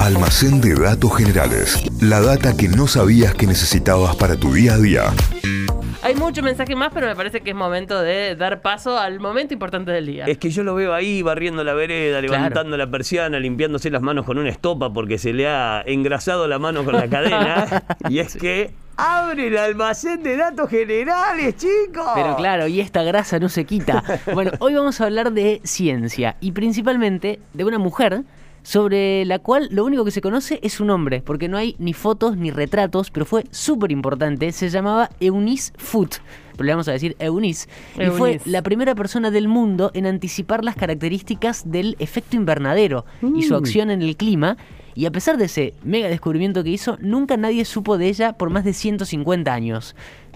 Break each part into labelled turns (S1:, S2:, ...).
S1: Almacén de datos generales. La data que no sabías que necesitabas para tu día a día.
S2: Hay mucho mensaje más, pero me parece que es momento de dar paso al momento importante del día.
S3: Es que yo lo veo ahí barriendo la vereda, levantando la persiana, limpiándose las manos con una estopa porque se le ha engrasado la mano con la cadena. y es que abre el almacén de datos generales, chicos.
S4: Pero claro, y esta grasa no se quita. Bueno, hoy vamos a hablar de ciencia y principalmente de una mujer sobre la cual lo único que se conoce es su nombre, porque no hay ni fotos ni retratos, pero fue súper importante. Se llamaba Eunice Foot, pero le vamos a decir Eunice, y fue la primera persona del mundo en anticipar las características del efecto invernadero y su
S3: Mm.
S4: acción en el clima. Y a pesar de ese mega descubrimiento que hizo, nunca nadie supo de ella por más de 150 años.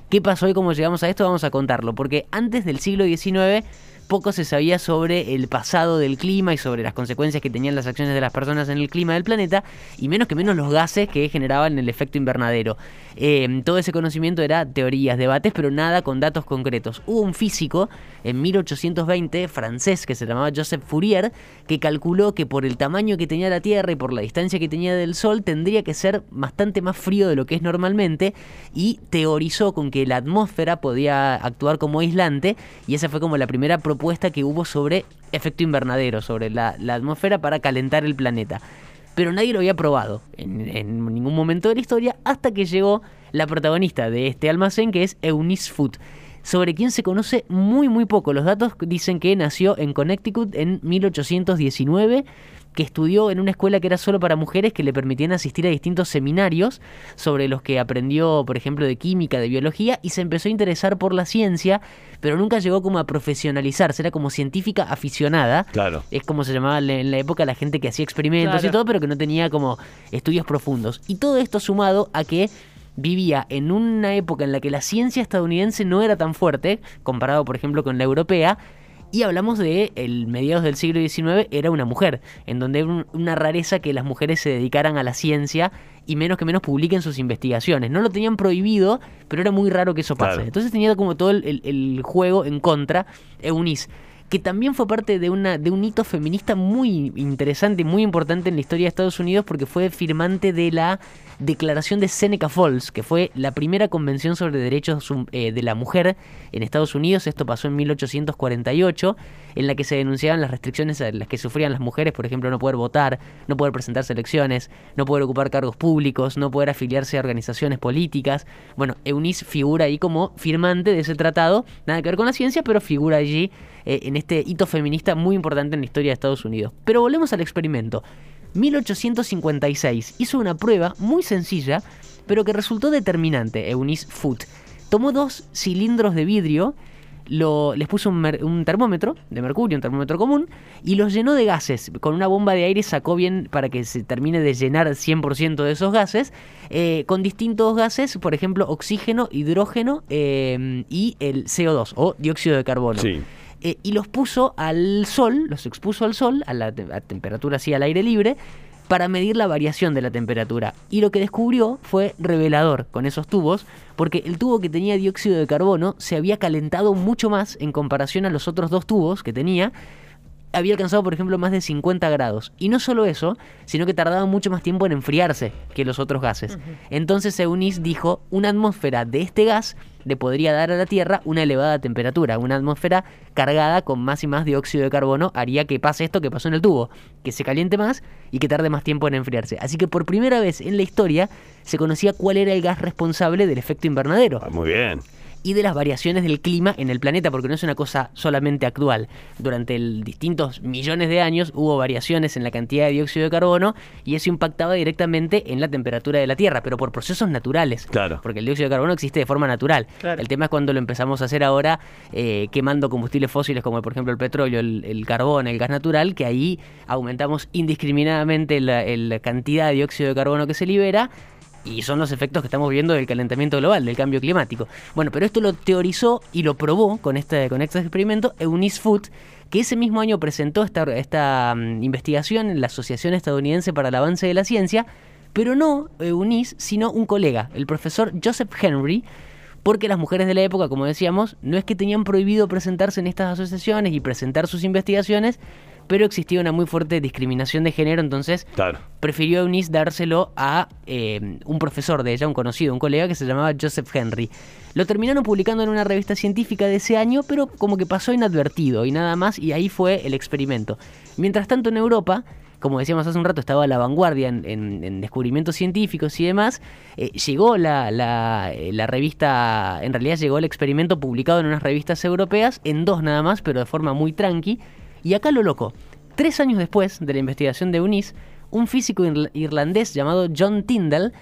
S4: ¿Qué pasó y cómo llegamos a esto? Vamos a contarlo, porque antes del siglo XIX poco se sabía sobre el pasado del clima y sobre las consecuencias que tenían las acciones de las personas en el clima del planeta, y menos que menos los gases que generaban el efecto invernadero. Eh, todo ese conocimiento era teorías, debates, pero nada con datos concretos. Hubo un físico en 1820, francés, que se llamaba Joseph Fourier, que calculó que por el tamaño que tenía la Tierra y por la distancia que tenía del Sol, tendría que ser bastante más frío de lo que es normalmente, y teorizó con que la atmósfera podía actuar como aislante, y esa fue como la primera propuesta que hubo sobre efecto invernadero, sobre la, atmósfera para calentar el planeta. Pero nadie lo había probado en, en ningún momento de la historia hasta que llegó la protagonista de este almacén que es Eunice Foot sobre quien se conoce muy muy poco. Los datos dicen que nació en Connecticut en 1819, que estudió en una escuela que era solo para mujeres que le permitían asistir a distintos seminarios sobre los que aprendió, por ejemplo, de química, de biología y se empezó a interesar por la ciencia, pero nunca llegó como a profesionalizarse, era como científica aficionada.
S3: Claro.
S4: Es como se llamaba en la época la gente que hacía experimentos
S2: Claro.
S4: y todo, pero que no tenía como estudios profundos. Y todo esto sumado a que vivía en una época en la que la ciencia estadounidense no era tan fuerte, comparado por ejemplo con la europea, y hablamos de el mediados del siglo XIX era una mujer, en donde era un- una rareza que las mujeres se dedicaran a la ciencia y menos que menos publiquen sus investigaciones. No lo tenían prohibido, pero era muy raro que eso pase.
S3: Claro.
S4: Entonces tenía como todo el, el- el juego en contra Eunice que también fue parte de, una, de un hito feminista muy interesante y muy importante en la historia de Estados Unidos porque fue firmante de la Declaración de Seneca Falls, que fue la primera convención sobre derechos eh, de la mujer en Estados Unidos. Esto pasó en 1848, en la que se denunciaban las restricciones a las que sufrían las mujeres, por ejemplo, no poder votar, no poder presentarse a elecciones, no poder ocupar cargos públicos, no poder afiliarse a organizaciones políticas. Bueno, Eunice figura ahí como firmante de ese tratado, nada que ver con la ciencia, pero figura allí eh, en este hito feminista muy importante en la historia de Estados Unidos. Pero volvemos al experimento. 1856 hizo una prueba muy sencilla, pero que resultó determinante, Eunice Foot. Tomó dos cilindros de vidrio, les puso un termómetro de mercurio, un termómetro común, y los llenó de gases. Con una bomba de aire sacó bien para que se termine de llenar 100% de esos gases, eh, con distintos gases, por ejemplo, oxígeno, hidrógeno eh, y el CO2 o dióxido de carbono
S3: Sí.
S4: Eh, y los puso al sol, los expuso al sol, a la, te- a temperatura así al aire libre, para medir la variación de la temperatura. Y lo que descubrió fue revelador con esos tubos, porque el tubo que tenía dióxido de carbono se había calentado mucho más en comparación a los otros dos tubos que tenía. Había alcanzado, por ejemplo, más de 50 grados. Y no solo eso, sino que tardaba mucho más tiempo en enfriarse que los otros gases. Entonces Eunice dijo, una atmósfera de este gas le podría dar a la Tierra una elevada temperatura. Una atmósfera cargada con más y más dióxido de carbono haría que pase esto que pasó en el tubo, que se caliente más y que tarde más tiempo en enfriarse. Así que por primera vez en la historia se conocía cuál era el gas responsable del efecto invernadero
S3: Ah, Muy bien.
S4: Y de las variaciones del clima en el planeta, porque no es una cosa solamente actual. Durante el distintos millones de años hubo variaciones en la cantidad de dióxido de carbono y eso impactaba directamente en la temperatura de la Tierra, pero por procesos naturales.
S3: Claro.
S4: Porque el dióxido de carbono existe de forma natural.
S2: Claro.
S4: El tema es cuando lo empezamos a hacer ahora eh, quemando combustibles fósiles como por ejemplo el petróleo, el, el carbón, el gas natural, que ahí aumentamos indiscriminadamente la, la cantidad de dióxido de carbono que se libera y son los efectos que estamos viendo del calentamiento global, del cambio climático. Bueno, pero esto lo teorizó y lo probó con este, con este experimento Eunice Foot, que ese mismo año presentó esta, esta mm, investigación en la Asociación Estadounidense para el Avance de la Ciencia, pero no Eunice, sino un colega, el profesor Joseph Henry, porque las mujeres de la época, como decíamos, no es que tenían prohibido presentarse en estas asociaciones y presentar sus investigaciones, pero existía una muy fuerte discriminación de género, entonces
S3: Claro.
S4: prefirió Eunice dárselo a eh, un profesor de ella, un conocido, un colega que se llamaba Joseph Henry. Lo terminaron publicando en una revista científica de ese año, pero como que pasó inadvertido y nada más, y ahí fue el experimento. Mientras tanto en Europa, como decíamos hace un rato, estaba a la vanguardia en, en- en descubrimientos científicos y demás, eh, llegó la, la- eh, la revista, en realidad llegó el experimento publicado en unas revistas europeas, en dos nada más, pero de forma muy tranqui, y acá lo loco. Tres años después de la investigación de Eunice, un físico irla- irlandés llamado John Tyndall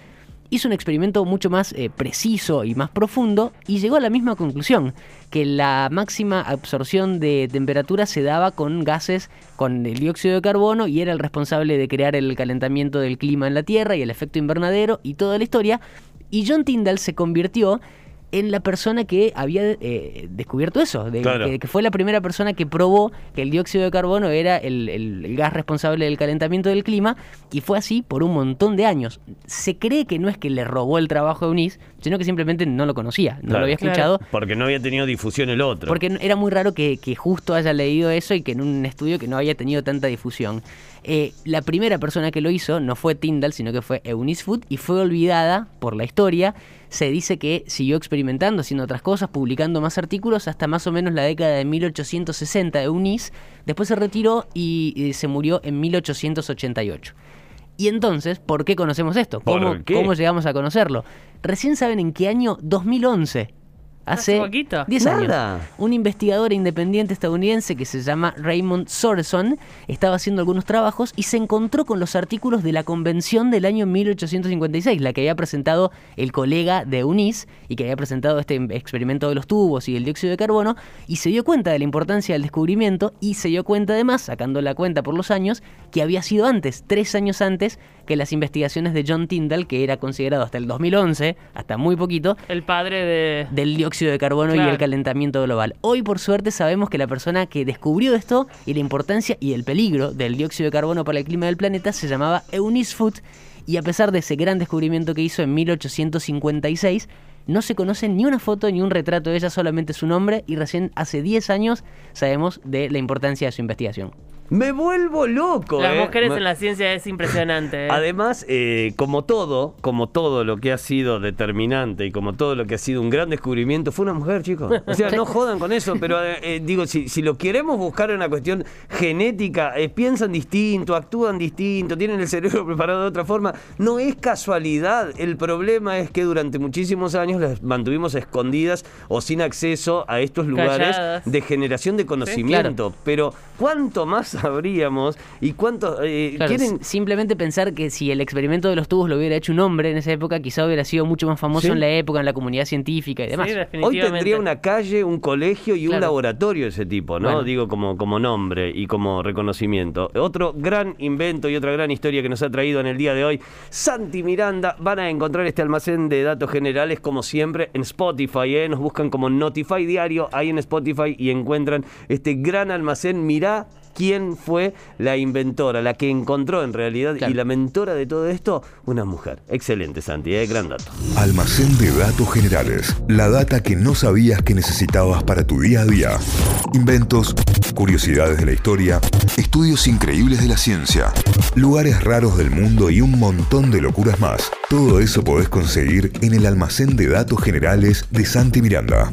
S4: hizo un experimento mucho más eh, preciso y más profundo y llegó a la misma conclusión, que la máxima absorción de temperatura se daba con gases con el dióxido de carbono y era el responsable de crear el calentamiento del clima en la Tierra y el efecto invernadero y toda la historia. Y John Tyndall se convirtió en la persona que había eh, descubierto eso, de-
S3: Claro.
S4: que, que fue la primera persona que probó que el dióxido de carbono era el, el- el gas responsable del calentamiento del clima, y fue así por un montón de años. Se cree que no es que le robó el trabajo a Eunice, sino que simplemente no lo conocía, no
S3: Claro.
S4: lo había
S2: Claro.
S4: escuchado,
S3: Porque no había tenido difusión el otro.
S4: porque era muy raro que, que justo haya leído eso y que en un estudio que no había tenido tanta difusión. Eh, la primera persona que lo hizo no fue Tyndall, sino que fue Eunice Food y fue olvidada por la historia. Se dice que siguió experimentando, haciendo otras cosas, publicando más artículos hasta más o menos la década de 1860 Eunice. Después se retiró y, eh, se murió en 1888. Y entonces, ¿por qué conocemos esto?
S3: ¿Por
S4: ¿Cómo? ¿Cómo llegamos a conocerlo? Recién saben en qué año 2011.
S2: Hace
S4: Hace
S2: poquito.
S4: 10 años. Un investigador independiente estadounidense que se llama Raymond Sorenson estaba haciendo algunos trabajos y se encontró con los artículos de la convención del año 1856, la que había presentado el colega de Eunice y que había presentado este experimento de los tubos y el dióxido de carbono, y se dio cuenta de la importancia del descubrimiento y se dio cuenta además, sacando la cuenta por los años, que había sido antes, tres años antes, que las investigaciones de John Tyndall, que era considerado hasta el 2011, hasta muy poquito,
S2: El padre de.
S4: del dióxido de carbono y el calentamiento global. Hoy, por suerte, sabemos que la persona que descubrió esto y la importancia y el peligro del dióxido de carbono para el clima del planeta se llamaba Eunice Foot y a pesar de ese gran descubrimiento que hizo en 1856, no se conoce ni una foto ni un retrato de ella, solamente su nombre y recién hace 10 años sabemos de la importancia de su investigación.
S3: Me vuelvo loco.
S2: Las
S3: eh.
S2: mujeres
S3: Me-
S2: en la ciencia es impresionante. ¿eh?
S3: Además, eh, como todo, como todo lo que ha sido determinante y como todo lo que ha sido un gran descubrimiento, fue una mujer, chicos. O sea, no jodan con eso, pero eh, eh, digo, si, si lo queremos buscar en una cuestión genética, eh, piensan distinto, actúan distinto, tienen el cerebro preparado de otra forma, no es casualidad. El problema es que durante muchísimos años las mantuvimos escondidas o sin acceso a estos lugares
S2: Calladas.
S3: de generación de conocimiento. Pero ¿cuánto más sabríamos y cuánto... eh,
S4: Claro,
S3: quieren...
S4: Simplemente pensar que si el experimento de los tubos lo hubiera hecho un hombre en esa época, quizá hubiera sido mucho más famoso
S3: Sí.
S4: en la época, en la comunidad científica y demás.
S2: Sí,
S3: Hoy tendría una calle, un colegio y un laboratorio ese tipo, ¿no?
S4: Bueno.
S3: Digo, como, como nombre y como reconocimiento. Otro gran invento y otra gran historia que nos ha traído en el día de hoy, Santi Miranda. Van a encontrar este almacén de datos generales, como siempre, en Spotify, ¿eh? Nos buscan como Notify Diario ahí en Spotify y encuentran este gran almacén. Mirá quién fue la inventora, la que encontró en realidad
S4: Claro.
S3: y la mentora de todo esto, una mujer. Excelente, Santi, ¿eh? Gran dato.
S1: Almacén de datos generales. La data que no sabías que necesitabas para tu día a día. Inventos, curiosidades de la historia, estudios increíbles de la ciencia, lugares raros del mundo y un montón de locuras más. Todo eso podés conseguir en el almacén de datos generales de Santi Miranda.